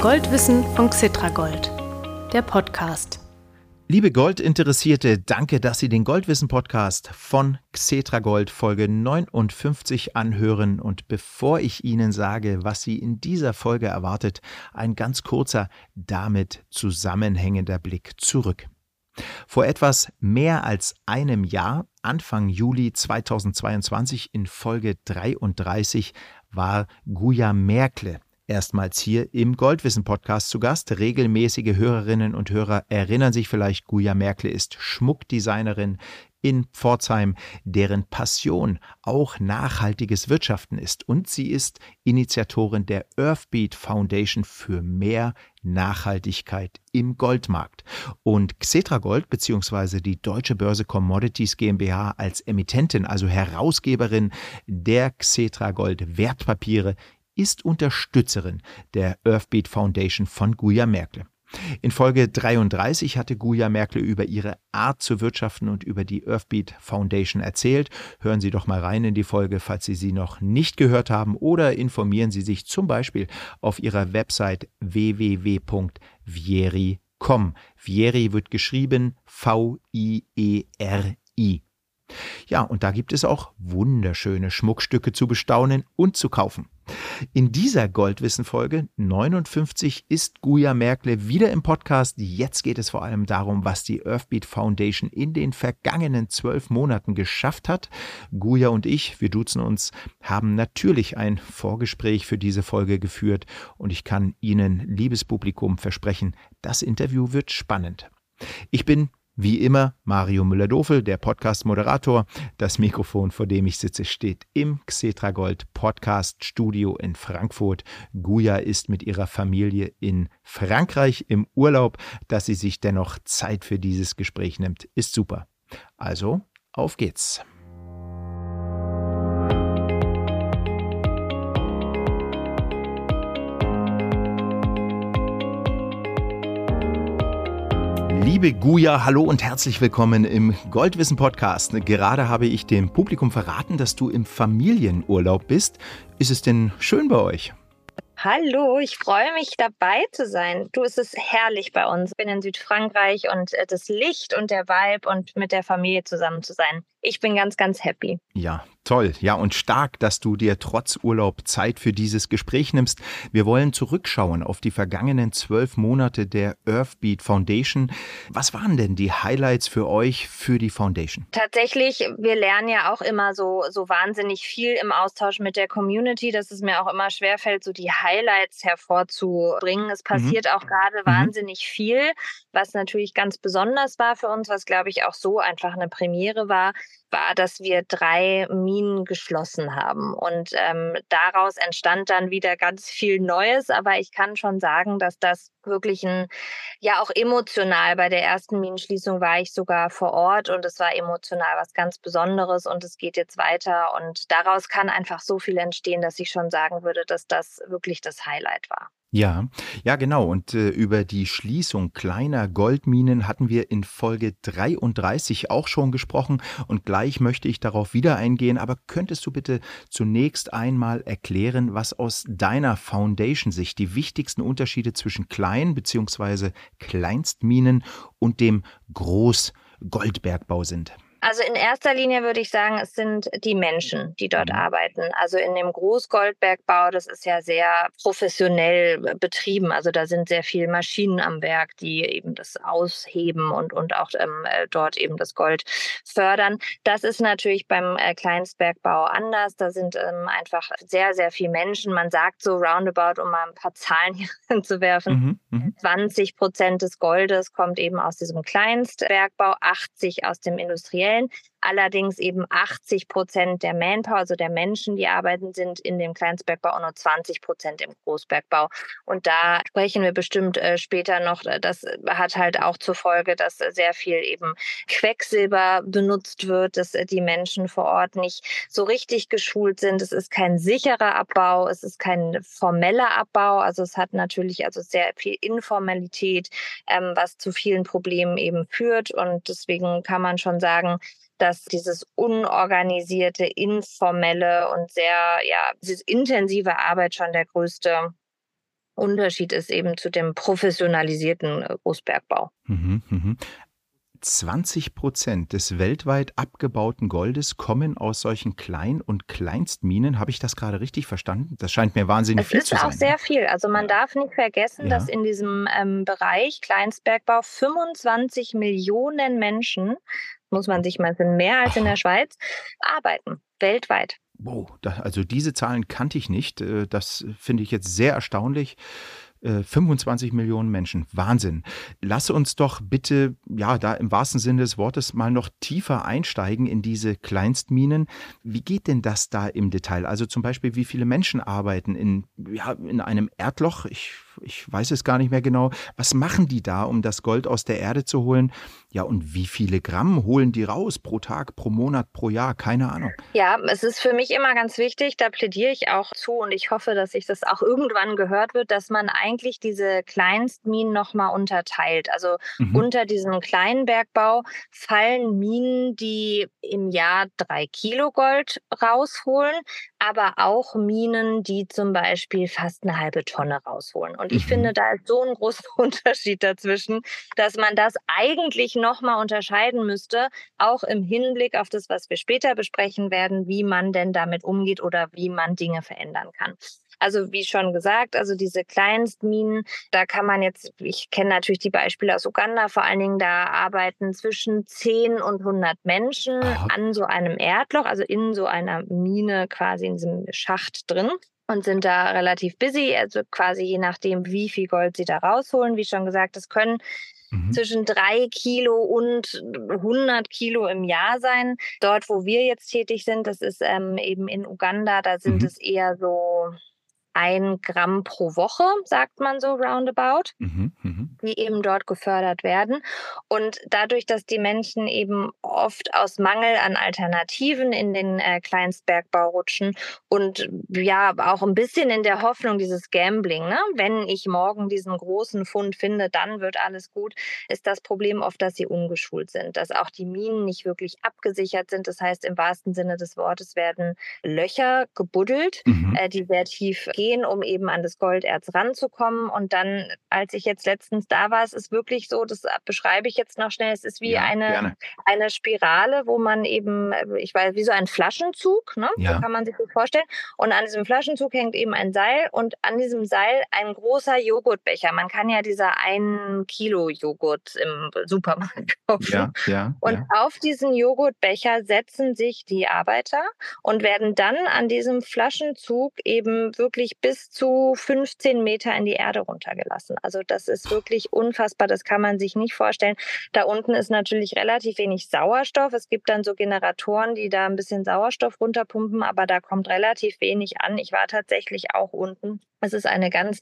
Goldwissen von Xitragold, der Podcast. Liebe Goldinteressierte, danke, dass Sie den Goldwissen-Podcast von Xetragold Folge 59 anhören. Und bevor ich Ihnen sage, was Sie in dieser Folge erwartet, ein ganz kurzer, damit zusammenhängender Blick zurück. Vor etwas mehr als einem Jahr, Anfang Juli 2022 in Folge 33, war Guya Merkle erstmals hier im Goldwissen-Podcast zu Gast. Regelmäßige Hörerinnen und Hörer erinnern sich vielleicht, Guya Merkle ist Schmuckdesignerin in Pforzheim, deren Passion auch nachhaltiges Wirtschaften ist. Und sie ist Initiatorin der Earthbeat Foundation für mehr Nachhaltigkeit im Goldmarkt. Und Xetra Gold bzw. die Deutsche Börse Commodities GmbH als Emittentin, also Herausgeberin der Xetra Gold Wertpapiere, ist Unterstützerin der Earthbeat Foundation von Guya Merkel. In Folge 33 hatte Guya Merkel über ihre Art zu wirtschaften und über die Earthbeat Foundation erzählt. Hören Sie doch mal rein in die Folge, falls Sie sie noch nicht gehört haben oder informieren Sie sich zum Beispiel auf ihrer Website www.vieri.com. Vieri wird geschrieben V-I-E-R-I. Ja, und da gibt es auch wunderschöne Schmuckstücke zu bestaunen und zu kaufen. In dieser Goldwissen-Folge 59 ist Guya Merkle wieder im Podcast. Jetzt geht es vor allem darum, was die Earthbeat Foundation in den vergangenen zwölf Monaten geschafft hat. Guya und ich, wir duzen uns, haben natürlich ein Vorgespräch für diese Folge geführt und ich kann Ihnen, liebes Publikum, versprechen, das Interview wird spannend. Ich bin wie immer Mario Müller-Dofel, der Podcast-Moderator. Das Mikrofon, vor dem ich sitze, steht im Xetragold Podcast Studio in Frankfurt. Guya ist mit ihrer Familie in Frankreich im Urlaub. Dass sie sich dennoch Zeit für dieses Gespräch nimmt, ist super. Also, auf geht's. Liebe Guya, hallo und herzlich willkommen im Goldwissen Podcast. Gerade habe ich dem Publikum verraten, dass du im Familienurlaub bist. Ist es denn schön bei euch? Hallo, ich freue mich dabei zu sein. Du, es ist herrlich bei uns. Ich bin in Südfrankreich und äh, das Licht und der Vibe und mit der Familie zusammen zu sein. Ich bin ganz, ganz happy. Ja, toll. Ja, und stark, dass du dir trotz Urlaub Zeit für dieses Gespräch nimmst. Wir wollen zurückschauen auf die vergangenen zwölf Monate der Earthbeat Foundation. Was waren denn die Highlights für euch für die Foundation? Tatsächlich, wir lernen ja auch immer so, so wahnsinnig viel im Austausch mit der Community, dass es mir auch immer schwerfällt, so die Highlights hervorzubringen. Es mhm. passiert mhm. auch gerade mhm. wahnsinnig viel, was natürlich ganz besonders war für uns, was glaube ich auch so einfach eine Premiere war war, dass wir drei Minen geschlossen haben. Und ähm, daraus entstand dann wieder ganz viel Neues. Aber ich kann schon sagen, dass das wirklich ein, ja auch emotional. Bei der ersten Minenschließung war ich sogar vor Ort und es war emotional was ganz Besonderes und es geht jetzt weiter. Und daraus kann einfach so viel entstehen, dass ich schon sagen würde, dass das wirklich das Highlight war. Ja, ja, genau. Und äh, über die Schließung kleiner Goldminen hatten wir in Folge 33 auch schon gesprochen. Und gleich möchte ich darauf wieder eingehen. Aber könntest du bitte zunächst einmal erklären, was aus deiner Foundation-Sicht die wichtigsten Unterschiede zwischen Klein- bzw. Kleinstminen und dem Großgoldbergbau sind? Also in erster Linie würde ich sagen, es sind die Menschen, die dort mhm. arbeiten. Also in dem Großgoldbergbau, das ist ja sehr professionell betrieben. Also da sind sehr viele Maschinen am Werk, die eben das ausheben und, und auch ähm, äh, dort eben das Gold fördern. Das ist natürlich beim äh, Kleinstbergbau anders. Da sind ähm, einfach sehr, sehr viele Menschen. Man sagt so roundabout, um mal ein paar Zahlen hier zu werfen, mhm, 20 mhm. Prozent des Goldes kommt eben aus diesem Kleinstbergbau, 80 aus dem industriellen in. Allerdings eben 80 Prozent der Manpower, also der Menschen, die arbeiten, sind in dem Kleinstbergbau und nur 20 Prozent im Großbergbau. Und da sprechen wir bestimmt äh, später noch. Das hat halt auch zur Folge, dass sehr viel eben Quecksilber benutzt wird, dass die Menschen vor Ort nicht so richtig geschult sind. Es ist kein sicherer Abbau, es ist kein formeller Abbau. Also es hat natürlich also sehr viel Informalität, ähm, was zu vielen Problemen eben führt. Und deswegen kann man schon sagen, dass dieses unorganisierte, informelle und sehr, ja, diese intensive Arbeit schon der größte Unterschied ist eben zu dem professionalisierten äh, Großbergbau. Mhm, mh. 20 Prozent des weltweit abgebauten Goldes kommen aus solchen Klein- und Kleinstminen. Habe ich das gerade richtig verstanden? Das scheint mir wahnsinnig es viel zu sein. Es ist auch sehr viel. Also man darf nicht vergessen, ja. dass in diesem ähm, Bereich Kleinstbergbau 25 Millionen Menschen, muss man sich mal sind mehr als in der Schweiz, arbeiten, weltweit. Wow, also diese Zahlen kannte ich nicht. Äh, das finde ich jetzt sehr erstaunlich. 25 äh, Millionen Menschen. Wahnsinn. Lass uns doch bitte, ja, da im wahrsten Sinne des Wortes mal noch tiefer einsteigen in diese Kleinstminen. Wie geht denn das da im Detail? Also zum Beispiel, wie viele Menschen arbeiten in, ja, in einem Erdloch? Ich ich weiß es gar nicht mehr genau. Was machen die da, um das Gold aus der Erde zu holen? Ja, und wie viele Gramm holen die raus pro Tag, pro Monat, pro Jahr? Keine Ahnung. Ja, es ist für mich immer ganz wichtig, da plädiere ich auch zu und ich hoffe, dass sich das auch irgendwann gehört wird, dass man eigentlich diese Kleinstminen nochmal unterteilt. Also mhm. unter diesem kleinen Bergbau fallen Minen, die im Jahr drei Kilo Gold rausholen, aber auch Minen, die zum Beispiel fast eine halbe Tonne rausholen. Und ich mhm. finde, da ist so ein großer Unterschied dazwischen, dass man das eigentlich nochmal unterscheiden müsste, auch im Hinblick auf das, was wir später besprechen werden, wie man denn damit umgeht oder wie man Dinge verändern kann. Also wie schon gesagt, also diese Kleinstminen, da kann man jetzt, ich kenne natürlich die Beispiele aus Uganda, vor allen Dingen da arbeiten zwischen 10 und 100 Menschen Aha. an so einem Erdloch, also in so einer Mine quasi in diesem Schacht drin und sind da relativ busy, also quasi je nachdem, wie viel Gold sie da rausholen. Wie schon gesagt, das können Mhm. zwischen drei Kilo und 100 Kilo im Jahr sein. Dort, wo wir jetzt tätig sind, das ist ähm, eben in Uganda, da sind mhm. es eher so ein Gramm pro Woche, sagt man so roundabout, mhm, mh. die eben dort gefördert werden. Und dadurch, dass die Menschen eben oft aus Mangel an Alternativen in den äh, Kleinstbergbau rutschen und ja, auch ein bisschen in der Hoffnung dieses Gambling, ne? wenn ich morgen diesen großen Fund finde, dann wird alles gut, ist das Problem oft, dass sie ungeschult sind, dass auch die Minen nicht wirklich abgesichert sind. Das heißt, im wahrsten Sinne des Wortes werden Löcher gebuddelt, mhm. äh, die sehr tief gehen um eben an das Golderz ranzukommen. Und dann, als ich jetzt letztens da war, es ist wirklich so, das beschreibe ich jetzt noch schnell, es ist wie ja, eine, eine Spirale, wo man eben, ich weiß, wie so ein Flaschenzug, ne? Ja. so kann man sich das vorstellen. Und an diesem Flaschenzug hängt eben ein Seil und an diesem Seil ein großer Joghurtbecher. Man kann ja dieser ein Kilo Joghurt im Supermarkt kaufen. Ja, ja, und ja. auf diesen Joghurtbecher setzen sich die Arbeiter und werden dann an diesem Flaschenzug eben wirklich bis zu 15 Meter in die Erde runtergelassen. Also das ist wirklich unfassbar, das kann man sich nicht vorstellen. Da unten ist natürlich relativ wenig Sauerstoff. Es gibt dann so Generatoren, die da ein bisschen Sauerstoff runterpumpen, aber da kommt relativ wenig an. Ich war tatsächlich auch unten. Es ist eine ganz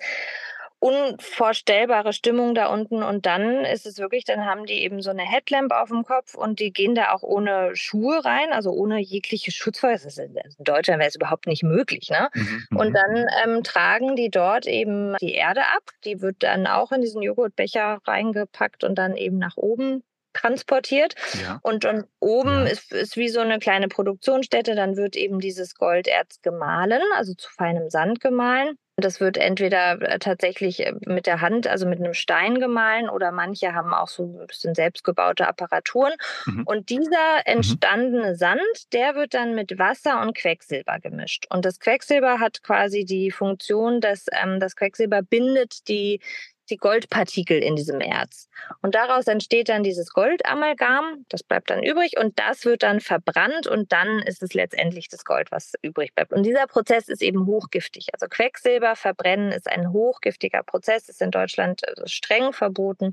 unvorstellbare Stimmung da unten. Und dann ist es wirklich, dann haben die eben so eine Headlamp auf dem Kopf und die gehen da auch ohne Schuhe rein, also ohne jegliche Schutzweise. In Deutschland wäre es überhaupt nicht möglich. Ne? Mhm. Und mhm. dann ähm, tragen die dort eben die Erde ab. Die wird dann auch in diesen Joghurtbecher reingepackt und dann eben nach oben transportiert. Ja. Und, und oben ja. ist, ist wie so eine kleine Produktionsstätte. Dann wird eben dieses Golderz gemahlen, also zu feinem Sand gemahlen. Das wird entweder äh, tatsächlich äh, mit der Hand, also mit einem Stein gemahlen, oder manche haben auch so ein bisschen selbstgebaute Apparaturen. Mhm. Und dieser mhm. entstandene mhm. Sand, der wird dann mit Wasser und Quecksilber gemischt. Und das Quecksilber hat quasi die Funktion, dass ähm, das Quecksilber bindet die die Goldpartikel in diesem Erz. Und daraus entsteht dann dieses Goldamalgam, das bleibt dann übrig und das wird dann verbrannt und dann ist es letztendlich das Gold, was übrig bleibt. Und dieser Prozess ist eben hochgiftig. Also Quecksilber verbrennen ist ein hochgiftiger Prozess, ist in Deutschland äh, streng verboten.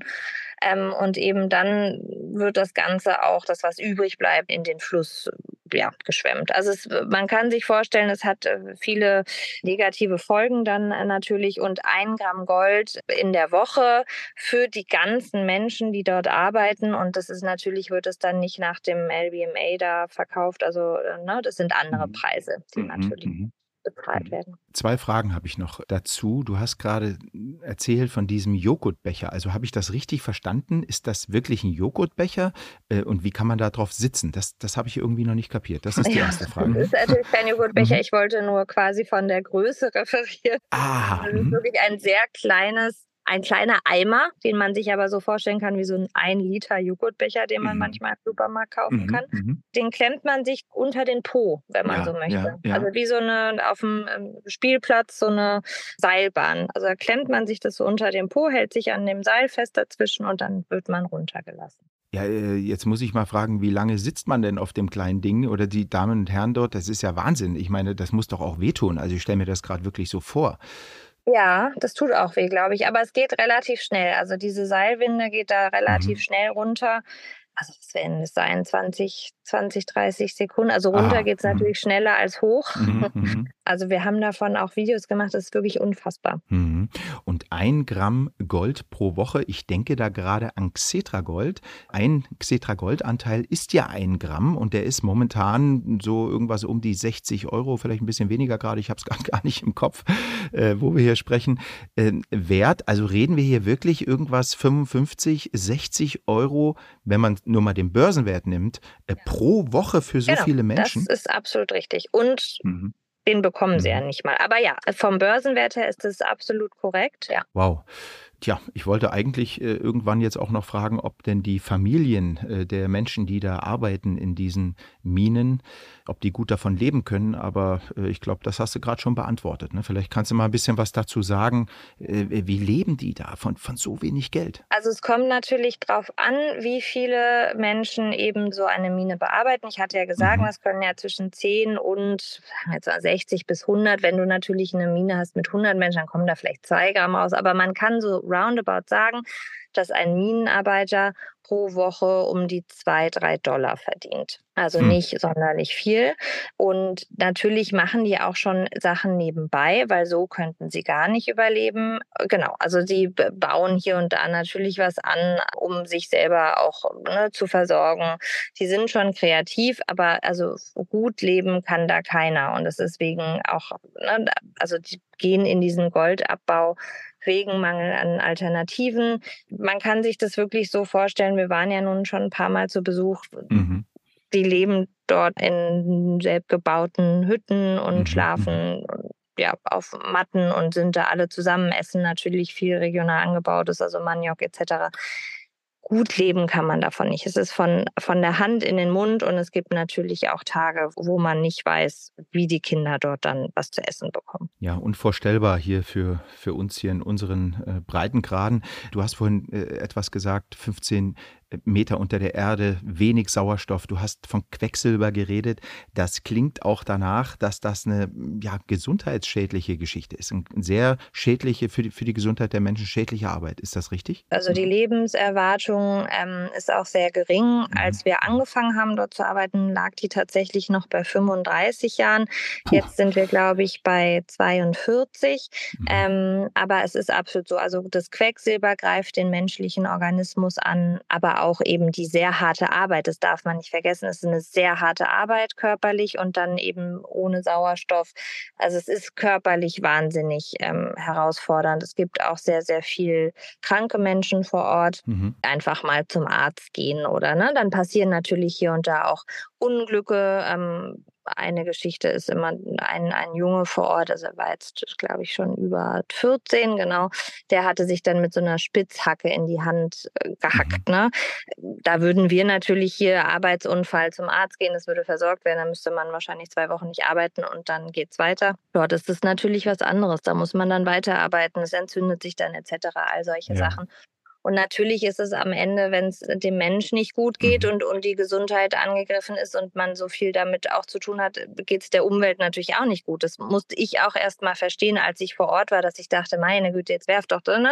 Ähm, und eben dann wird das Ganze auch, das was übrig bleibt, in den Fluss ja, geschwemmt. Also es, man kann sich vorstellen, es hat äh, viele negative Folgen dann äh, natürlich und ein Gramm Gold in der Woche für die ganzen Menschen, die dort arbeiten und das ist natürlich, wird es dann nicht nach dem LBMA da verkauft, also äh, ne, das sind andere mhm. Preise, die mhm, natürlich. Mhm. Bezahlt werden. Zwei Fragen habe ich noch dazu. Du hast gerade erzählt von diesem Joghurtbecher. Also habe ich das richtig verstanden? Ist das wirklich ein Joghurtbecher? Äh, und wie kann man da drauf sitzen? Das, das habe ich irgendwie noch nicht kapiert. Das ist die ja, erste Frage. Das ist natürlich kein Joghurtbecher. Mhm. Ich wollte nur quasi von der Größe referieren. Ah, das ist mhm. wirklich ein sehr kleines ein kleiner Eimer, den man sich aber so vorstellen kann wie so ein 1 Liter Joghurtbecher, den man mhm. manchmal im Supermarkt kaufen mhm. kann. Mhm. Den klemmt man sich unter den Po, wenn man ja, so möchte. Ja, ja. Also wie so eine auf dem ähm, Spielplatz so eine Seilbahn. Also da klemmt man sich das so unter den Po, hält sich an dem Seil fest dazwischen und dann wird man runtergelassen. Ja, äh, jetzt muss ich mal fragen, wie lange sitzt man denn auf dem kleinen Ding? Oder die Damen und Herren dort, das ist ja Wahnsinn. Ich meine, das muss doch auch wehtun. Also ich stelle mir das gerade wirklich so vor. Ja, das tut auch weh, glaube ich. Aber es geht relativ schnell. Also diese Seilwinde geht da relativ mhm. schnell runter. Also was werden es sein? 20, 20, 30 Sekunden. Also runter geht es mhm. natürlich schneller als hoch. Mhm, mhm. Also wir haben davon auch Videos gemacht, das ist wirklich unfassbar. Und ein Gramm Gold pro Woche, ich denke da gerade an Xetra Gold. Ein Xetra Gold Anteil ist ja ein Gramm und der ist momentan so irgendwas um die 60 Euro, vielleicht ein bisschen weniger gerade, ich habe es gar nicht im Kopf, äh, wo wir hier sprechen, äh, wert. Also reden wir hier wirklich irgendwas 55, 60 Euro, wenn man nur mal den Börsenwert nimmt, äh, pro Woche für so genau, viele Menschen? Das ist absolut richtig. Und mhm. Den bekommen sie ja mhm. nicht mal. Aber ja, vom Börsenwert her ist das absolut korrekt. Ja. Wow. Tja, ich wollte eigentlich äh, irgendwann jetzt auch noch fragen, ob denn die Familien äh, der Menschen, die da arbeiten in diesen Minen, ob die gut davon leben können. Aber äh, ich glaube, das hast du gerade schon beantwortet. Ne? Vielleicht kannst du mal ein bisschen was dazu sagen. Äh, wie leben die da von, von so wenig Geld? Also es kommt natürlich darauf an, wie viele Menschen eben so eine Mine bearbeiten. Ich hatte ja gesagt, mhm. das können ja zwischen 10 und jetzt 60 bis 100. Wenn du natürlich eine Mine hast mit 100 Menschen, dann kommen da vielleicht zwei Gramm raus. Aber man kann so roundabout sagen, dass ein Minenarbeiter pro Woche um die zwei, drei Dollar verdient. Also hm. nicht sonderlich viel. Und natürlich machen die auch schon Sachen nebenbei, weil so könnten sie gar nicht überleben. Genau, also sie bauen hier und da natürlich was an, um sich selber auch ne, zu versorgen. Die sind schon kreativ, aber also gut leben kann da keiner. Und es ist deswegen auch, ne, also die gehen in diesen Goldabbau wegen Mangel an Alternativen. Man kann sich das wirklich so vorstellen, wir waren ja nun schon ein paar Mal zu Besuch. Mhm. Die leben dort in selbstgebauten Hütten und mhm. schlafen mhm. ja, auf Matten und sind da alle zusammen, essen natürlich viel regional angebautes, also Maniok etc gut leben kann man davon nicht. Es ist von, von der Hand in den Mund und es gibt natürlich auch Tage, wo man nicht weiß, wie die Kinder dort dann was zu essen bekommen. Ja, unvorstellbar hier für, für uns hier in unseren äh, Breitengraden. Du hast vorhin äh, etwas gesagt, 15 Meter unter der Erde, wenig Sauerstoff. Du hast von Quecksilber geredet. Das klingt auch danach, dass das eine ja, gesundheitsschädliche Geschichte ist. Eine sehr schädliche, für die, für die Gesundheit der Menschen schädliche Arbeit. Ist das richtig? Also die Lebenserwartung ähm, ist auch sehr gering. Mhm. Als wir angefangen haben, dort zu arbeiten, lag die tatsächlich noch bei 35 Jahren. Puh. Jetzt sind wir, glaube ich, bei 42. Mhm. Ähm, aber es ist absolut so. Also das Quecksilber greift den menschlichen Organismus an, aber auch eben die sehr harte Arbeit. Das darf man nicht vergessen. Es ist eine sehr harte Arbeit körperlich und dann eben ohne Sauerstoff. Also es ist körperlich wahnsinnig ähm, herausfordernd. Es gibt auch sehr, sehr viel kranke Menschen vor Ort. Mhm. Einfach mal zum Arzt gehen oder ne, dann passieren natürlich hier und da auch Unglücke. Ähm, eine Geschichte ist immer ein, ein Junge vor Ort, also er war jetzt, glaube ich, schon über 14, genau. Der hatte sich dann mit so einer Spitzhacke in die Hand äh, gehackt. Mhm. Ne? Da würden wir natürlich hier Arbeitsunfall zum Arzt gehen, das würde versorgt werden, dann müsste man wahrscheinlich zwei Wochen nicht arbeiten und dann geht es weiter. Dort ist es natürlich was anderes. Da muss man dann weiterarbeiten, es entzündet sich dann etc., all solche ja. Sachen. Und natürlich ist es am Ende, wenn es dem Menschen nicht gut geht mhm. und, und die Gesundheit angegriffen ist und man so viel damit auch zu tun hat, geht es der Umwelt natürlich auch nicht gut. Das musste ich auch erst mal verstehen, als ich vor Ort war, dass ich dachte, meine Güte, jetzt werft doch drin.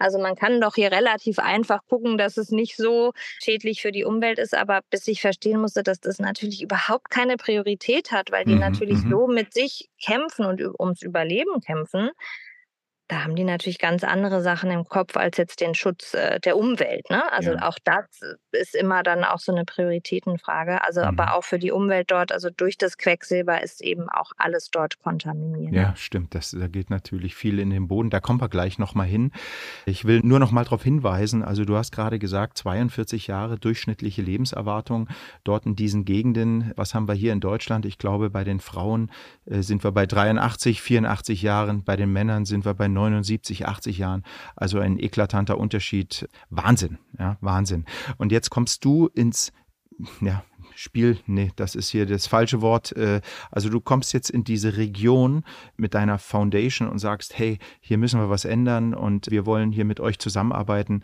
Also man kann doch hier relativ einfach gucken, dass es nicht so schädlich für die Umwelt ist, aber bis ich verstehen musste, dass das natürlich überhaupt keine Priorität hat, weil die mhm. natürlich mhm. so mit sich kämpfen und ums Überleben kämpfen da haben die natürlich ganz andere Sachen im Kopf als jetzt den Schutz äh, der Umwelt. Ne? Also ja. auch das ist immer dann auch so eine Prioritätenfrage. Also mhm. aber auch für die Umwelt dort, also durch das Quecksilber ist eben auch alles dort kontaminiert. Ja, stimmt. Das, da geht natürlich viel in den Boden. Da kommen wir gleich nochmal hin. Ich will nur noch mal darauf hinweisen, also du hast gerade gesagt, 42 Jahre durchschnittliche Lebenserwartung dort in diesen Gegenden. Was haben wir hier in Deutschland? Ich glaube, bei den Frauen äh, sind wir bei 83, 84 Jahren. Bei den Männern sind wir bei 79, 80 Jahren. Also ein eklatanter Unterschied. Wahnsinn, ja, Wahnsinn. Und jetzt kommst du ins, ja, Spiel, nee, das ist hier das falsche Wort. Äh, also du kommst jetzt in diese Region mit deiner Foundation und sagst, hey, hier müssen wir was ändern und wir wollen hier mit euch zusammenarbeiten.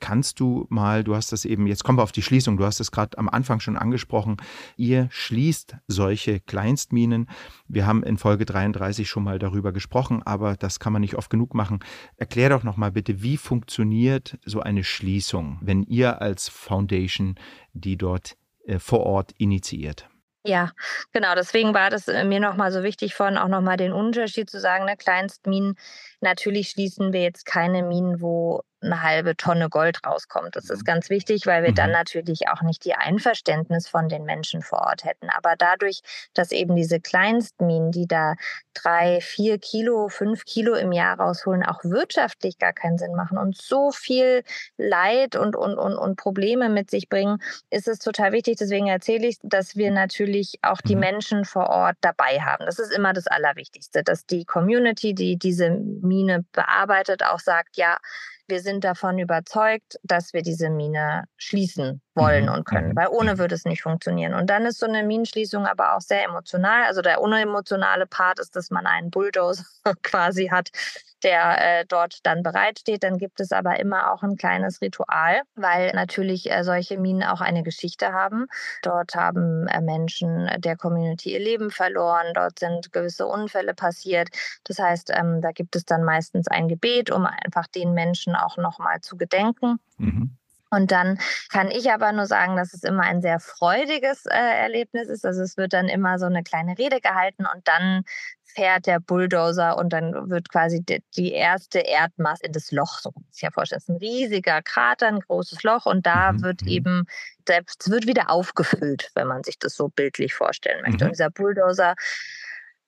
Kannst du mal, du hast das eben, jetzt kommen wir auf die Schließung, du hast es gerade am Anfang schon angesprochen, ihr schließt solche Kleinstminen. Wir haben in Folge 33 schon mal darüber gesprochen, aber das kann man nicht oft genug machen. Erklär doch nochmal bitte, wie funktioniert so eine Schließung, wenn ihr als Foundation die dort vor Ort initiiert. Ja, genau. Deswegen war das äh, mir nochmal so wichtig, vorhin auch nochmal den Unterschied zu sagen, ne, Kleinstminen, natürlich schließen wir jetzt keine Minen, wo eine halbe Tonne Gold rauskommt. Das ist mhm. ganz wichtig, weil wir dann mhm. natürlich auch nicht die Einverständnis von den Menschen vor Ort hätten. Aber dadurch, dass eben diese Kleinstminen, die da drei, vier Kilo, fünf Kilo im Jahr rausholen, auch wirtschaftlich gar keinen Sinn machen und so viel Leid und, und, und, und Probleme mit sich bringen, ist es total wichtig. Deswegen erzähle ich, dass wir natürlich auch die mhm. Menschen vor Ort dabei haben. Das ist immer das Allerwichtigste, dass die Community, die diese Mine bearbeitet, auch sagt, ja, wir sind davon überzeugt, dass wir diese Mine schließen wollen mhm. und können, mhm. weil ohne mhm. würde es nicht funktionieren. Und dann ist so eine Minenschließung aber auch sehr emotional. Also der unemotionale Part ist, dass man einen Bulldozer quasi hat, der äh, dort dann bereitsteht. Dann gibt es aber immer auch ein kleines Ritual, weil natürlich äh, solche Minen auch eine Geschichte haben. Dort haben äh, Menschen der Community ihr Leben verloren, dort sind gewisse Unfälle passiert. Das heißt, ähm, da gibt es dann meistens ein Gebet, um einfach den Menschen auch nochmal zu gedenken. Mhm. Und dann kann ich aber nur sagen, dass es immer ein sehr freudiges äh, Erlebnis ist. Also es wird dann immer so eine kleine Rede gehalten und dann fährt der Bulldozer und dann wird quasi die, die erste Erdmasse in das Loch, so muss ich ja vorstellen. Es ist ein riesiger Krater, ein großes Loch und da mhm. wird mhm. eben, es wird wieder aufgefüllt, wenn man sich das so bildlich vorstellen möchte. Mhm. Und dieser Bulldozer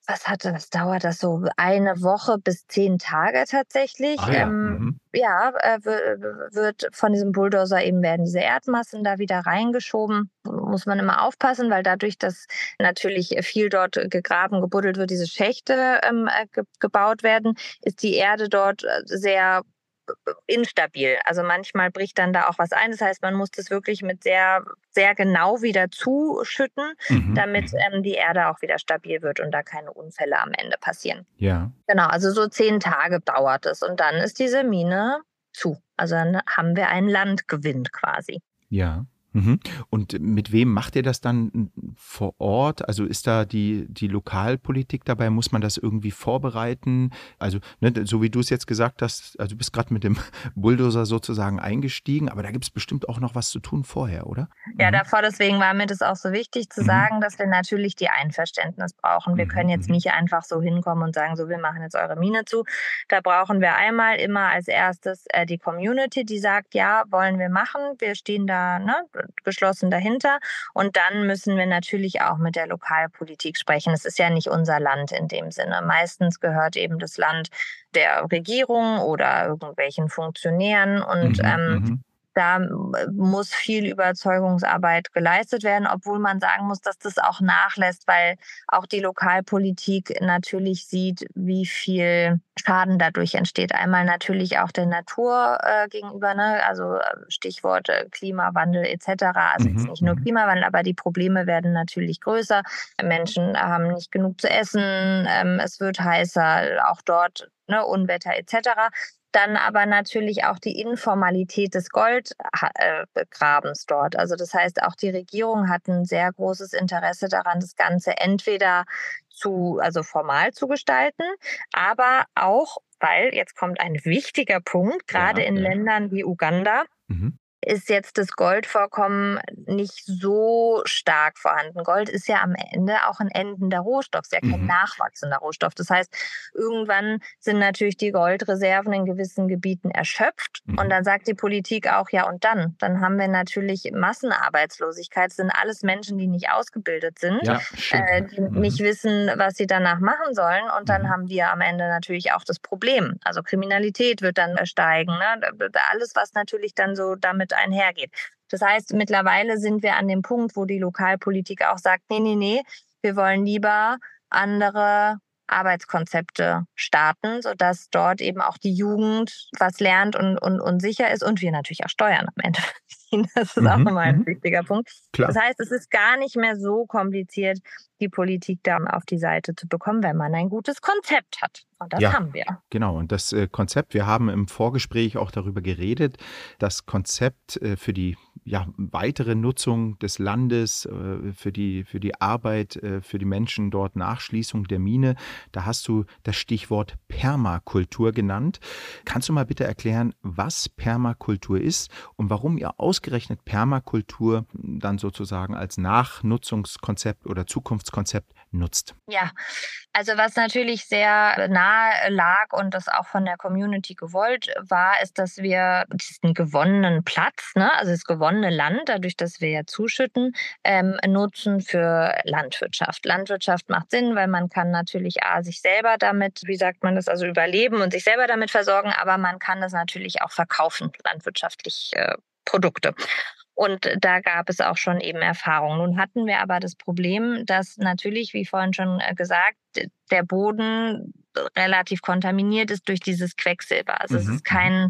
was hatte das? Dauert das so eine Woche bis zehn Tage tatsächlich? Ah, ja, ähm, mhm. ja äh, wird von diesem Bulldozer eben werden diese Erdmassen da wieder reingeschoben. Muss man immer aufpassen, weil dadurch, dass natürlich viel dort gegraben, gebuddelt wird, diese Schächte ähm, äh, ge gebaut werden, ist die Erde dort äh, sehr instabil. Also manchmal bricht dann da auch was ein. Das heißt, man muss das wirklich mit sehr, sehr genau wieder zuschütten, mhm. damit mhm. ähm, die Erde auch wieder stabil wird und da keine Unfälle am Ende passieren. Ja. Genau, also so zehn Tage dauert es und dann ist diese Mine zu. Also dann haben wir einen Landgewinn quasi. Ja. Mhm. Und mit wem macht ihr das dann vor Ort? Also ist da die, die Lokalpolitik dabei? Muss man das irgendwie vorbereiten? Also, ne, so wie du es jetzt gesagt hast, also du bist gerade mit dem Bulldozer sozusagen eingestiegen, aber da gibt es bestimmt auch noch was zu tun vorher, oder? Ja, mhm. davor deswegen war mir das auch so wichtig zu mhm. sagen, dass wir natürlich die Einverständnis brauchen. Wir können jetzt mhm. nicht einfach so hinkommen und sagen, so, wir machen jetzt eure Mine zu. Da brauchen wir einmal immer als erstes äh, die Community, die sagt, ja, wollen wir machen. Wir stehen da, ne, geschlossen dahinter. Und dann müssen wir natürlich auch mit der Lokalpolitik sprechen. Es ist ja nicht unser Land in dem Sinne. Meistens gehört eben das Land der Regierung oder irgendwelchen Funktionären. Und mhm, ähm, mhm. Da muss viel Überzeugungsarbeit geleistet werden, obwohl man sagen muss, dass das auch nachlässt, weil auch die Lokalpolitik natürlich sieht, wie viel Schaden dadurch entsteht. Einmal natürlich auch der Natur äh, gegenüber, ne? also äh, Stichworte äh, Klimawandel etc. Also mhm. nicht nur mhm. Klimawandel, aber die Probleme werden natürlich größer. Menschen haben nicht genug zu essen, ähm, es wird heißer, auch dort ne, Unwetter etc dann aber natürlich auch die Informalität des Goldgrabens dort. Also das heißt, auch die Regierung hat ein sehr großes Interesse daran, das Ganze entweder zu, also formal zu gestalten, aber auch, weil jetzt kommt ein wichtiger Punkt, gerade ja, in ja. Ländern wie Uganda, mhm ist jetzt das Goldvorkommen nicht so stark vorhanden. Gold ist ja am Ende auch ein endender Rohstoff, ist ja kein mhm. nachwachsender Rohstoff. Das heißt, irgendwann sind natürlich die Goldreserven in gewissen Gebieten erschöpft. Mhm. Und dann sagt die Politik auch, ja, und dann? Dann haben wir natürlich Massenarbeitslosigkeit. Das sind alles Menschen, die nicht ausgebildet sind, ja, äh, die mhm. nicht wissen, was sie danach machen sollen. Und dann mhm. haben wir am Ende natürlich auch das Problem. Also Kriminalität wird dann steigen. Ne? Alles, was natürlich dann so damit einhergeht. Das heißt, mittlerweile sind wir an dem Punkt, wo die Lokalpolitik auch sagt, nee, nee, nee, wir wollen lieber andere Arbeitskonzepte starten, sodass dort eben auch die Jugend was lernt und, und, und sicher ist und wir natürlich auch Steuern am Ende Das ist mhm. auch nochmal ein mhm. wichtiger Punkt. Klar. Das heißt, es ist gar nicht mehr so kompliziert, die Politik da auf die Seite zu bekommen, wenn man ein gutes Konzept hat. Und das ja, haben wir. Genau, und das äh, Konzept, wir haben im Vorgespräch auch darüber geredet, das Konzept äh, für die ja, weitere Nutzung des Landes, äh, für, die, für die Arbeit, für die Menschen dort, Nachschließung der Mine, da hast du das Stichwort Permakultur genannt. Kannst du mal bitte erklären, was Permakultur ist und warum ihr ausgerechnet Permakultur dann sozusagen als Nachnutzungskonzept oder Zukunftskonzept nutzt? Ja, also was natürlich sehr nahe lag und das auch von der Community gewollt war, ist, dass wir diesen gewonnenen Platz, ne, also das gewonnene Land, dadurch, dass wir ja zuschütten, ähm, nutzen für Landwirtschaft. Landwirtschaft macht Sinn, weil man kann natürlich A, sich selber damit, wie sagt man das, also überleben und sich selber damit versorgen, aber man kann das natürlich auch verkaufen, landwirtschaftlich äh, Produkte. Und da gab es auch schon eben Erfahrungen. Nun hatten wir aber das Problem, dass natürlich, wie vorhin schon äh, gesagt, der Boden relativ kontaminiert ist durch dieses Quecksilber. Also mhm. es ist kein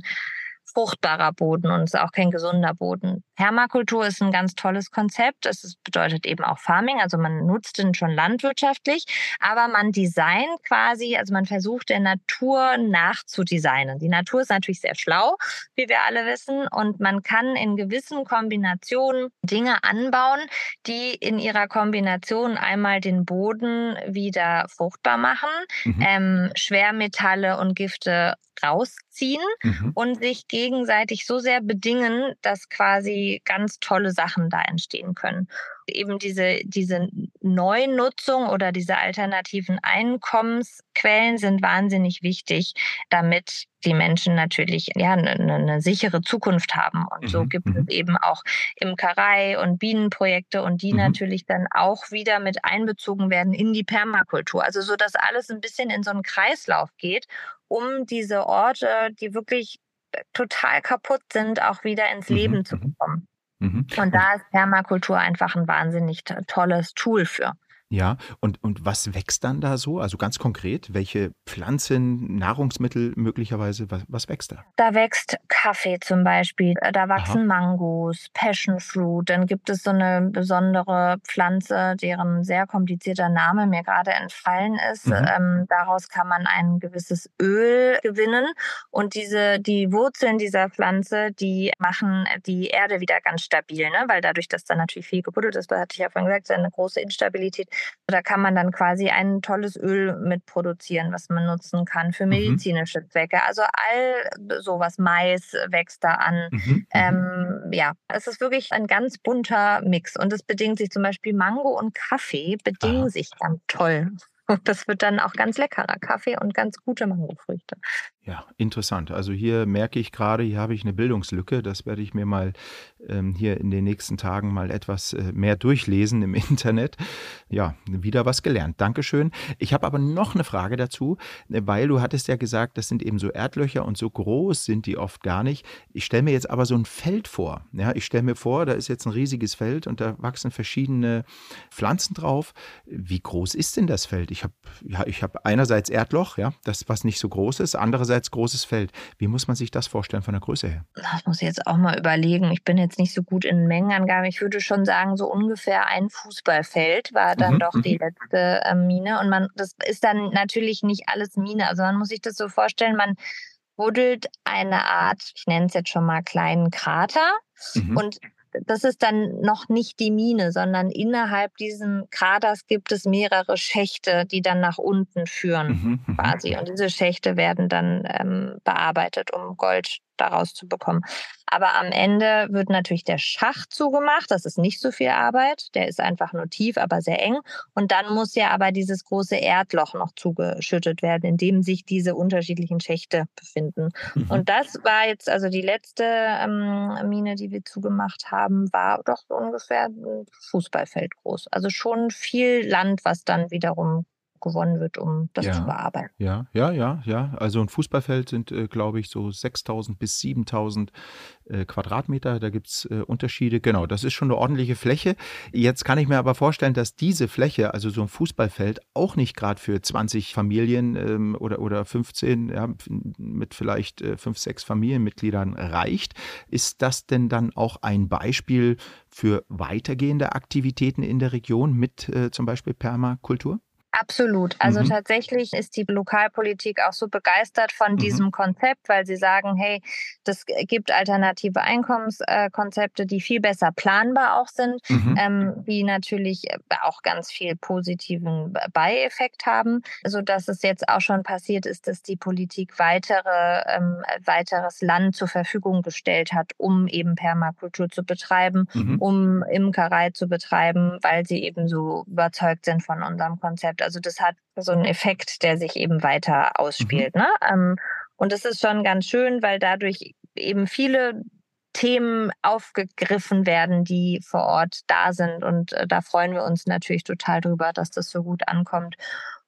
fruchtbarer Boden und es ist auch kein gesunder Boden. Permakultur ist ein ganz tolles Konzept. Es bedeutet eben auch Farming, also man nutzt den schon landwirtschaftlich, aber man designt quasi, also man versucht der Natur nachzudesignen. Die Natur ist natürlich sehr schlau, wie wir alle wissen, und man kann in gewissen Kombinationen Dinge anbauen, die in ihrer Kombination einmal den Boden wieder fruchtbar machen, mhm. ähm, Schwermetalle und Gifte rausziehen mhm. und sich gegenseitig so sehr bedingen, dass quasi ganz tolle Sachen da entstehen können. Eben diese, diese Neunutzung oder diese alternativen Einkommensquellen sind wahnsinnig wichtig, damit die Menschen natürlich ja eine, eine sichere Zukunft haben. Und mhm. so gibt es mhm. eben auch Imkerei und Bienenprojekte und die mhm. natürlich dann auch wieder mit einbezogen werden in die Permakultur. Also so, dass alles ein bisschen in so einen Kreislauf geht um diese Orte, die wirklich äh, total kaputt sind, auch wieder ins mhm. Leben zu mhm. bekommen. Mhm. Und da ist Permakultur einfach ein wahnsinnig tolles Tool für. Ja, und, und was wächst dann da so? Also ganz konkret, welche Pflanzen, Nahrungsmittel möglicherweise, was, was wächst da? Da wächst Kaffee zum Beispiel, äh, da wachsen Aha. Mangos, Passion Fruit, dann gibt es so eine besondere Pflanze, deren sehr komplizierter Name mir gerade entfallen ist. Mhm. Ähm, daraus kann man ein gewisses Öl gewinnen und diese, die Wurzeln dieser Pflanze, die machen die Erde wieder ganz stabil, ne? weil dadurch, dass da natürlich viel gebuddelt ist, da hatte ich ja vorhin gesagt, eine große Instabilität da kann man dann quasi ein tolles Öl mit produzieren, was man nutzen kann für mhm. medizinische. Zwecke. Also all sowas, Mais wächst da an. Mhm, mhm. Ähm, ja, es ist wirklich ein ganz bunter Mix und es bedingt sich zum Beispiel Mango und Kaffee bedingen Aha. sich ganz toll. Und das wird dann auch ganz leckerer Kaffee und ganz gute Mangofrüchte. Ja, interessant. Also hier merke ich gerade, hier habe ich eine Bildungslücke. Das werde ich mir mal ähm, hier in den nächsten Tagen mal etwas äh, mehr durchlesen im Internet. Ja, wieder was gelernt. Dankeschön. Ich habe aber noch eine Frage dazu, weil du hattest ja gesagt, das sind eben so Erdlöcher und so groß sind die oft gar nicht. Ich stelle mir jetzt aber so ein Feld vor. Ja, ich stelle mir vor, da ist jetzt ein riesiges Feld und da wachsen verschiedene Pflanzen drauf. Wie groß ist denn das Feld? Ich habe ja, ich habe einerseits Erdloch, ja, das was nicht so groß ist, andererseits großes Feld. Wie muss man sich das vorstellen von der Größe her? Das muss ich jetzt auch mal überlegen. Ich bin jetzt nicht so gut in Mengenangaben. Ich würde schon sagen, so ungefähr ein Fußballfeld war dann mhm. doch die mhm. letzte äh, Mine. Und man, das ist dann natürlich nicht alles Mine. Also man muss sich das so vorstellen, man buddelt eine Art, ich nenne es jetzt schon mal kleinen Krater. Mhm. Und das ist dann noch nicht die Mine, sondern innerhalb diesen Kraters gibt es mehrere Schächte, die dann nach unten führen, mhm, mhm, quasi. Und diese Schächte werden dann ähm, bearbeitet, um Gold daraus zu bekommen. Aber am Ende wird natürlich der Schacht zugemacht. Das ist nicht so viel Arbeit. Der ist einfach nur tief, aber sehr eng. Und dann muss ja aber dieses große Erdloch noch zugeschüttet werden, in dem sich diese unterschiedlichen Schächte befinden. Mhm. Und das war jetzt, also die letzte ähm, Mine, die wir zugemacht haben, war doch so ungefähr ein Fußballfeld groß. Also schon viel Land, was dann wiederum gewonnen wird, um das ja, zu bearbeiten. Ja, ja, ja, ja. Also ein Fußballfeld sind, äh, glaube ich, so 6000 bis 7000 äh, Quadratmeter. Da gibt es äh, Unterschiede. Genau, das ist schon eine ordentliche Fläche. Jetzt kann ich mir aber vorstellen, dass diese Fläche, also so ein Fußballfeld, auch nicht gerade für 20 Familien ähm, oder, oder 15, ja, mit vielleicht äh, 5, 6 Familienmitgliedern reicht. Ist das denn dann auch ein Beispiel für weitergehende Aktivitäten in der Region mit äh, zum Beispiel Permakultur? Absolut. Also mhm. tatsächlich ist die Lokalpolitik auch so begeistert von mhm. diesem Konzept, weil sie sagen, hey, das gibt alternative Einkommenskonzepte, die viel besser planbar auch sind, mhm. ähm, die natürlich auch ganz viel positiven Beieffekt haben, so dass es jetzt auch schon passiert ist, dass die Politik weitere, ähm, weiteres Land zur Verfügung gestellt hat, um eben Permakultur zu betreiben, mhm. um Imkerei zu betreiben, weil sie eben so überzeugt sind von unserem Konzept. Also das hat so einen Effekt, der sich eben weiter ausspielt. Mhm. Ne? Ähm, und das ist schon ganz schön, weil dadurch eben viele Themen aufgegriffen werden, die vor Ort da sind. Und äh, da freuen wir uns natürlich total drüber, dass das so gut ankommt.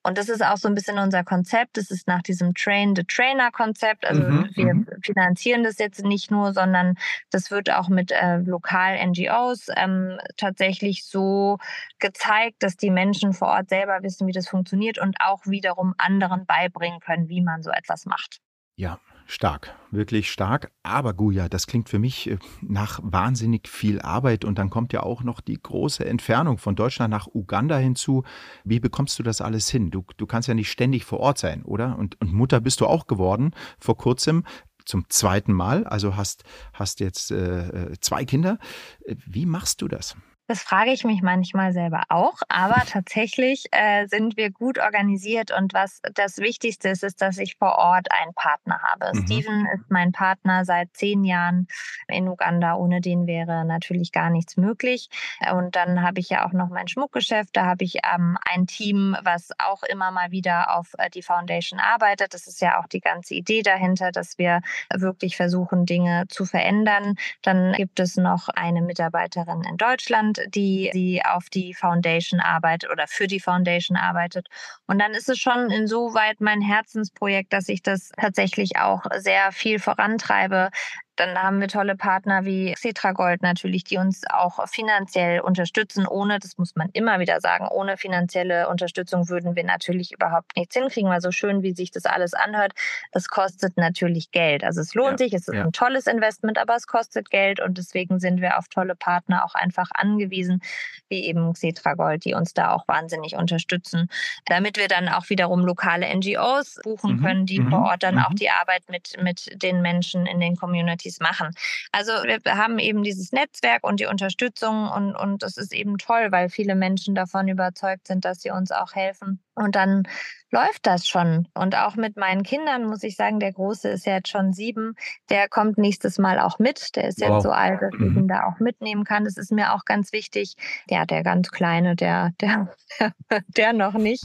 Und das ist auch so ein bisschen unser Konzept. Das ist nach diesem Train-the-Trainer-Konzept. Also mhm, wir mhm. finanzieren das jetzt nicht nur, sondern das wird auch mit äh, lokal-NGOs ähm, tatsächlich so gezeigt, dass die Menschen vor Ort selber wissen, wie das funktioniert und auch wiederum anderen beibringen können, wie man so etwas macht. Ja, Stark, wirklich stark. Aber Guja, das klingt für mich äh, nach wahnsinnig viel Arbeit. Und dann kommt ja auch noch die große Entfernung von Deutschland nach Uganda hinzu. Wie bekommst du das alles hin? Du, du kannst ja nicht ständig vor Ort sein, oder? Und, und Mutter bist du auch geworden vor kurzem zum zweiten Mal. Also hast, hast jetzt äh, äh zwei Kinder. Wie machst du das? Das frage ich mich manchmal selber auch, aber tatsächlich äh, sind wir gut organisiert und was das Wichtigste ist, ist, dass ich vor Ort einen Partner habe. Mhm. Steven ist mein Partner seit zehn Jahren in Uganda. Ohne den wäre natürlich gar nichts möglich. Und dann habe ich ja auch noch mein Schmuckgeschäft. Da habe ich ähm, ein Team, was auch immer mal wieder auf äh, die Foundation arbeitet. Das ist ja auch die ganze Idee dahinter, dass wir wirklich versuchen, Dinge zu verändern. Dann gibt es noch eine Mitarbeiterin in Deutschland die, die auf die Foundation arbeitet oder für die Foundation arbeitet. Und dann ist es schon insoweit mein Herzensprojekt, dass ich das tatsächlich auch sehr viel vorantreibe, dann haben wir tolle Partner wie Cetragold natürlich, die uns auch finanziell unterstützen. Ohne, das muss man immer wieder sagen, ohne finanzielle Unterstützung würden wir natürlich überhaupt nichts hinkriegen, weil so schön wie sich das alles anhört, es kostet natürlich Geld. Also es lohnt ja, sich, es ist ja. ein tolles Investment, aber es kostet Geld und deswegen sind wir auf tolle Partner auch einfach angewiesen, wie eben Cetragold, die uns da auch wahnsinnig unterstützen, damit wir dann auch wiederum lokale NGOs buchen mhm, können, die mhm. vor Ort dann mhm. auch die Arbeit mit, mit den Menschen in den Communities Communities machen. Also wir haben eben dieses Netzwerk und die Unterstützung und, und das ist eben toll, weil viele Menschen davon überzeugt sind, dass sie uns auch helfen. Und dann läuft das schon. Und auch mit meinen Kindern muss ich sagen, der Große ist ja jetzt schon sieben, der kommt nächstes Mal auch mit. Der ist wow. jetzt so alt, dass ich ihn mhm. da auch mitnehmen kann. Das ist mir auch ganz wichtig. Ja, der ganz Kleine, der, der, der noch nicht.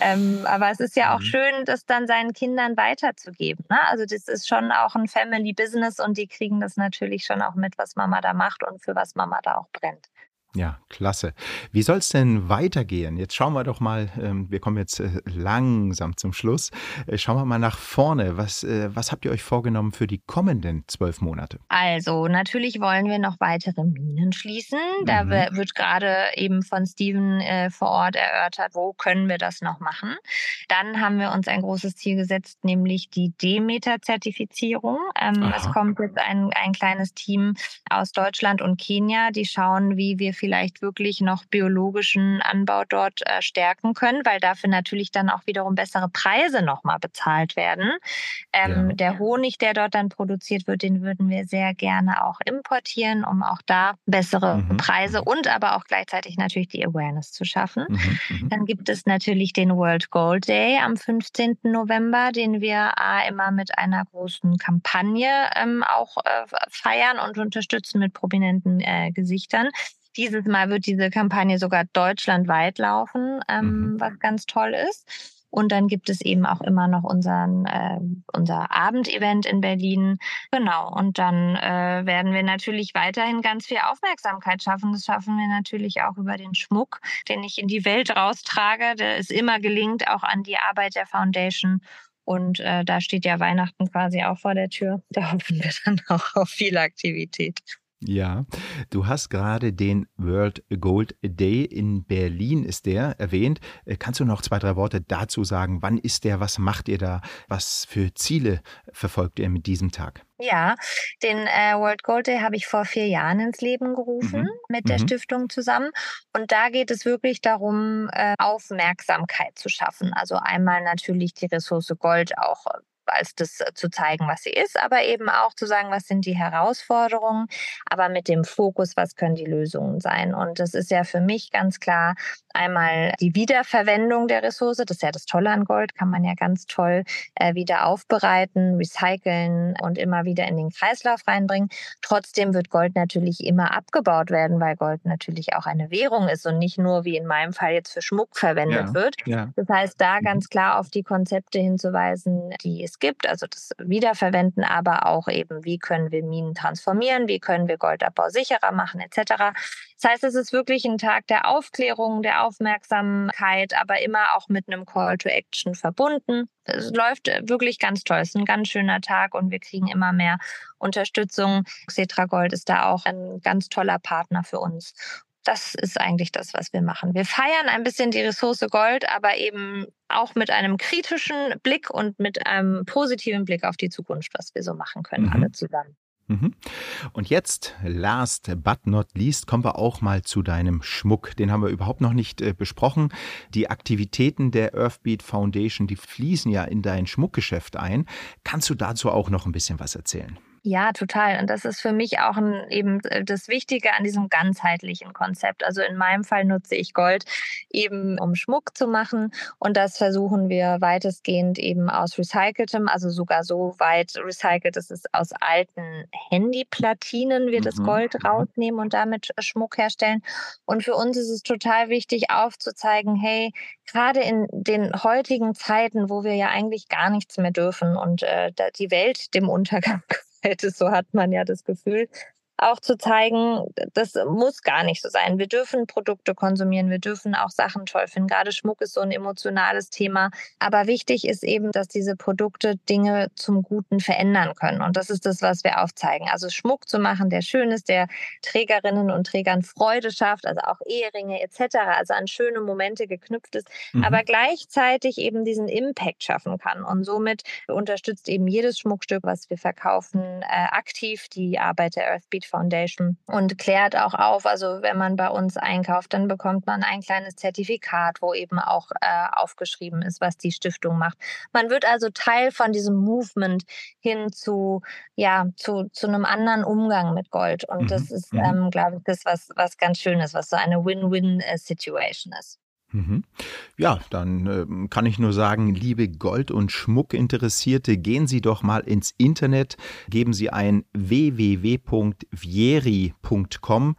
ähm, aber es ist ja auch mhm. schön, das dann seinen Kindern weiterzugeben. Ne? Also das ist schon auch ein Family Business und die kriegen das natürlich schon auch mit, was Mama da macht und für was Mama da auch brennt. Ja, klasse. Wie soll es denn weitergehen? Jetzt schauen wir doch mal, ähm, wir kommen jetzt äh, langsam zum Schluss. Äh, schauen wir mal nach vorne. Was, äh, was habt ihr euch vorgenommen für die kommenden zwölf Monate? Also, natürlich wollen wir noch weitere Minen schließen. Da mhm. wird gerade eben von Steven äh, vor Ort erörtert, wo können wir das noch machen. Dann haben wir uns ein großes Ziel gesetzt, nämlich die Demeter-Zertifizierung. Ähm, es kommt jetzt ein, ein kleines Team aus Deutschland und Kenia, die schauen, wie wir vielleicht wirklich noch biologischen Anbau dort äh, stärken können, weil dafür natürlich dann auch wiederum bessere Preise nochmal bezahlt werden. Ähm, ja. Der Honig, der dort dann produziert wird, den würden wir sehr gerne auch importieren, um auch da bessere mhm. Preise mhm. und aber auch gleichzeitig natürlich die Awareness zu schaffen. Mhm. mhm. Dann gibt es natürlich den World Gold Day am 15. November, den wir äh, immer mit einer großen Kampagne ähm, auch äh, feiern und unterstützen mit prominenten äh, Gesichtern. Dieses Mal wird diese Kampagne sogar deutschlandweit laufen, ähm, mhm. was ganz toll ist. Und dann gibt es eben auch immer noch unseren, äh, unser Abendevent in Berlin. Genau. Und dann äh, werden wir natürlich weiterhin ganz viel Aufmerksamkeit schaffen. Das schaffen wir natürlich auch über den Schmuck, den ich in die Welt raustrage. Der ist immer gelingt, auch an die Arbeit der Foundation. Und äh, da steht ja Weihnachten quasi auch vor der Tür. Da hoffen wir dann auch auf viel Aktivität. Ja, du hast gerade den World Gold Day in Berlin ist der erwähnt. Äh, kannst du noch zwei, drei Worte dazu sagen? Wann ist der? Was macht ihr da? Was für Ziele verfolgt ihr mit diesem Tag? Ja, den äh, World Gold Day habe ich vor vier Jahren ins Leben gerufen mhm. mit der mhm. Stiftung zusammen. Und da geht es wirklich darum, äh, Aufmerksamkeit zu schaffen. Also einmal natürlich die Ressource Gold auch äh, als das äh, zu zeigen, was sie ist, aber eben auch zu sagen, was sind die Herausforderungen, aber mit dem Fokus, was können die Lösungen sein. Und das ist ja für mich ganz klar einmal die Wiederverwendung der Ressource. Das ist ja das Tolle an Gold, kann man ja ganz toll äh, wieder aufbereiten, recyceln und immer wieder in den Kreislauf reinbringen. Trotzdem wird Gold natürlich immer abgebaut werden, weil Gold natürlich auch eine Währung ist und nicht nur wie in meinem Fall jetzt für Schmuck verwendet ja, wird. Ja. Das heißt, da mhm. ganz klar auf die Konzepte hinzuweisen, die es gibt, also das Wiederverwenden, aber auch eben, wie können wir Minen transformieren, wie können wir Goldabbau sicherer machen, etc. Das heißt, es ist wirklich ein Tag der Aufklärung, der Aufmerksamkeit, aber immer auch mit einem Call to Action verbunden. Es läuft wirklich ganz toll. Es ist ein ganz schöner Tag und wir kriegen immer mehr Unterstützung. Xetra Gold ist da auch ein ganz toller Partner für uns das ist eigentlich das, was wir machen. Wir feiern ein bisschen die Ressource Gold, aber eben auch mit einem kritischen Blick und mit einem positiven Blick auf die Zukunft, was wir so machen können, mhm. alle zusammen. Mhm. Und jetzt, last but not least, kommen wir auch mal zu deinem Schmuck. Den haben wir überhaupt noch nicht äh, besprochen. Die Aktivitäten der Earthbeat Foundation, die fließen ja in dein Schmuckgeschäft ein. Kannst du dazu auch noch ein bisschen was erzählen? Ja, total. Und das ist für mich auch ein, eben äh, das Wichtige an diesem ganzheitlichen Konzept. Also in meinem Fall nutze ich Gold eben, um Schmuck zu machen. Und das versuchen wir weitestgehend eben aus recyceltem, also sogar so weit recycelt, dass es aus alten Handyplatinen wir mhm. das Gold mhm. rausnehmen und damit Schmuck herstellen. Und für uns ist es total wichtig aufzuzeigen, hey, gerade in den heutigen Zeiten, wo wir ja eigentlich gar nichts mehr dürfen und äh, die Welt dem Untergang hätte, so hat man ja das Gefühl, auch zu zeigen, das muss gar nicht so sein. Wir dürfen Produkte konsumieren, wir dürfen auch Sachen toll finden. Gerade Schmuck ist so ein emotionales Thema. Aber wichtig ist eben, dass diese Produkte Dinge zum Guten verändern können. Und das ist das, was wir aufzeigen. Also Schmuck zu machen, der schön ist, der Trägerinnen und Trägern Freude schafft, also auch Eheringe etc., also an schöne Momente geknüpft ist, mhm. aber gleichzeitig eben diesen Impact schaffen kann. Und somit unterstützt eben jedes Schmuckstück, was wir verkaufen, äh, aktiv die Arbeit der Earthbeat Foundation und klärt auch auf, also wenn man bei uns einkauft, dann bekommt man ein kleines Zertifikat, wo eben auch äh, aufgeschrieben ist, was die Stiftung macht. Man wird also Teil von diesem Movement hin zu, ja, zu, zu einem anderen Umgang mit Gold. Und mhm. das ist, mhm. ähm, glaube ich, das, was, was ganz schön ist, was so eine Win-Win-Situation ist. Mhm. Ja, dann äh, kann ich nur sagen, liebe Gold- und Schmuckinteressierte, gehen Sie doch mal ins Internet, geben Sie ein www.vieri.com.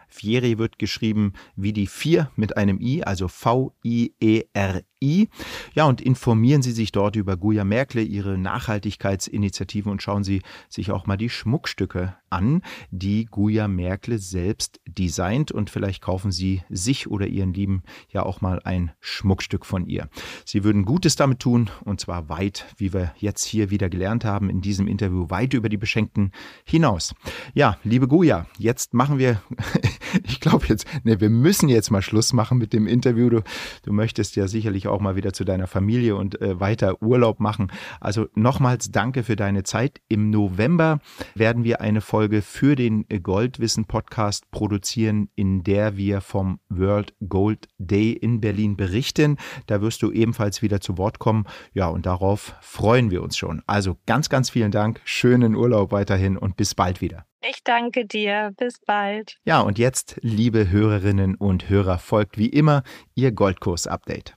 Vieri wird geschrieben wie die vier mit einem i, also V-I-E-R-I. KI. Ja, und informieren Sie sich dort über Guya Merkle, ihre Nachhaltigkeitsinitiativen und schauen Sie sich auch mal die Schmuckstücke an, die Guya Merkle selbst designt und vielleicht kaufen Sie sich oder Ihren Lieben ja auch mal ein Schmuckstück von ihr. Sie würden Gutes damit tun und zwar weit, wie wir jetzt hier wieder gelernt haben in diesem Interview, weit über die Beschenkten hinaus. Ja, liebe Guya, jetzt machen wir, ich glaube jetzt, ne, wir müssen jetzt mal Schluss machen mit dem Interview. Du, du möchtest ja sicherlich auch auch mal wieder zu deiner Familie und äh, weiter Urlaub machen. Also nochmals danke für deine Zeit. Im November werden wir eine Folge für den Goldwissen Podcast produzieren, in der wir vom World Gold Day in Berlin berichten. Da wirst du ebenfalls wieder zu Wort kommen. Ja, und darauf freuen wir uns schon. Also ganz, ganz vielen Dank. Schönen Urlaub weiterhin und bis bald wieder. Ich danke dir. Bis bald. Ja, und jetzt, liebe Hörerinnen und Hörer, folgt wie immer Ihr Goldkurs-Update.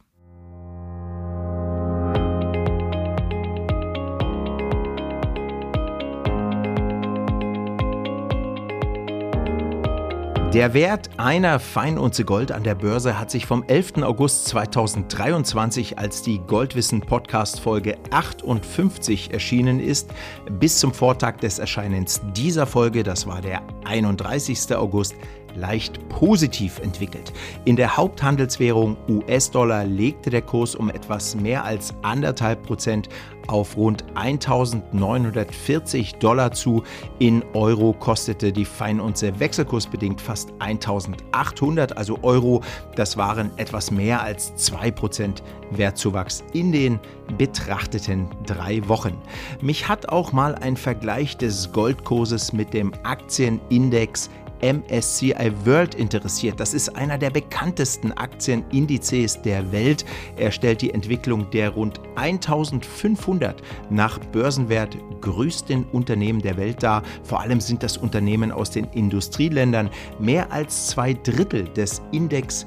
Der Wert einer Feinunze Gold an der Börse hat sich vom 11. August 2023, als die Goldwissen Podcast Folge 58 erschienen ist, bis zum Vortag des Erscheinens dieser Folge, das war der 31. August, leicht positiv entwickelt. In der Haupthandelswährung US-Dollar legte der Kurs um etwas mehr als anderthalb Prozent auf rund 1940 Dollar zu. In Euro kostete die Feinunze wechselkursbedingt fast 1800, also Euro. Das waren etwas mehr als 2% Wertzuwachs in den betrachteten drei Wochen. Mich hat auch mal ein Vergleich des Goldkurses mit dem Aktienindex MSCI World interessiert. Das ist einer der bekanntesten Aktienindizes der Welt. Er stellt die Entwicklung der rund 1500 nach Börsenwert größten Unternehmen der Welt dar. Vor allem sind das Unternehmen aus den Industrieländern. Mehr als zwei Drittel des Index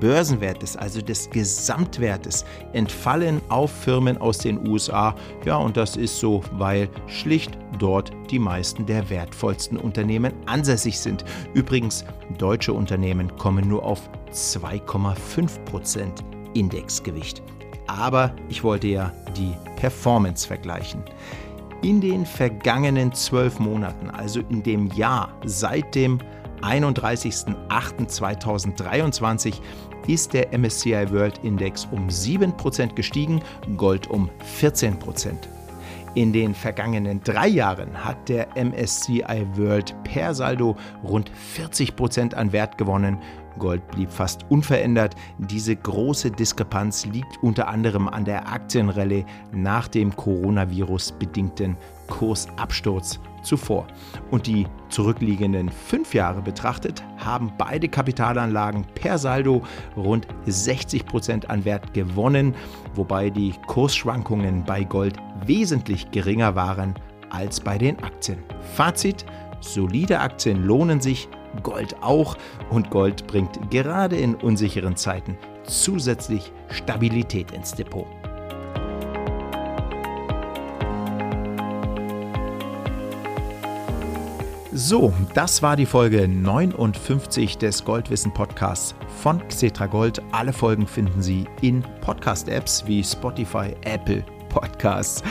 Börsenwertes, also des Gesamtwertes, entfallen auf Firmen aus den USA. Ja, und das ist so, weil schlicht dort die meisten der wertvollsten Unternehmen ansässig sind. Übrigens, deutsche Unternehmen kommen nur auf 2,5% Indexgewicht. Aber ich wollte ja die Performance vergleichen. In den vergangenen zwölf Monaten, also in dem Jahr seit dem 31.08.2023 ist der MSCI World Index um 7% gestiegen, Gold um 14%. In den vergangenen drei Jahren hat der MSCI World per Saldo rund 40% an Wert gewonnen. Gold blieb fast unverändert. Diese große Diskrepanz liegt unter anderem an der Aktienrallye nach dem Coronavirus bedingten Kursabsturz zuvor. Und die zurückliegenden fünf Jahre betrachtet, haben beide Kapitalanlagen per Saldo rund 60 Prozent an Wert gewonnen, wobei die Kursschwankungen bei Gold wesentlich geringer waren als bei den Aktien. Fazit: Solide Aktien lohnen sich, Gold auch und Gold bringt gerade in unsicheren Zeiten zusätzlich Stabilität ins Depot. So, das war die Folge 59 des Goldwissen Podcasts von Xetra Gold. Alle Folgen finden Sie in Podcast-Apps wie Spotify, Apple Podcasts,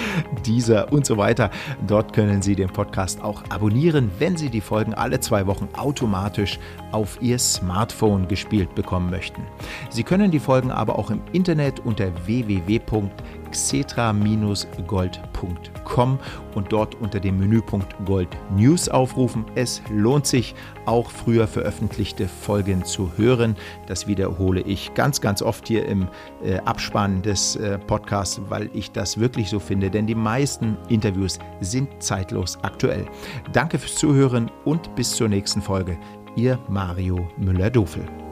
dieser und so weiter. Dort können Sie den Podcast auch abonnieren, wenn Sie die Folgen alle zwei Wochen automatisch auf Ihr Smartphone gespielt bekommen möchten. Sie können die Folgen aber auch im Internet unter www.xetra-gold.com und dort unter dem Menüpunkt Gold News aufrufen. Es lohnt sich, auch früher veröffentlichte Folgen zu hören. Das wiederhole ich ganz, ganz oft hier im äh, Abspann des äh, Podcasts, weil ich das wirklich so finde, denn die meisten Interviews sind zeitlos aktuell. Danke fürs Zuhören und bis zur nächsten Folge. Ihr Mario Müller-Dofel.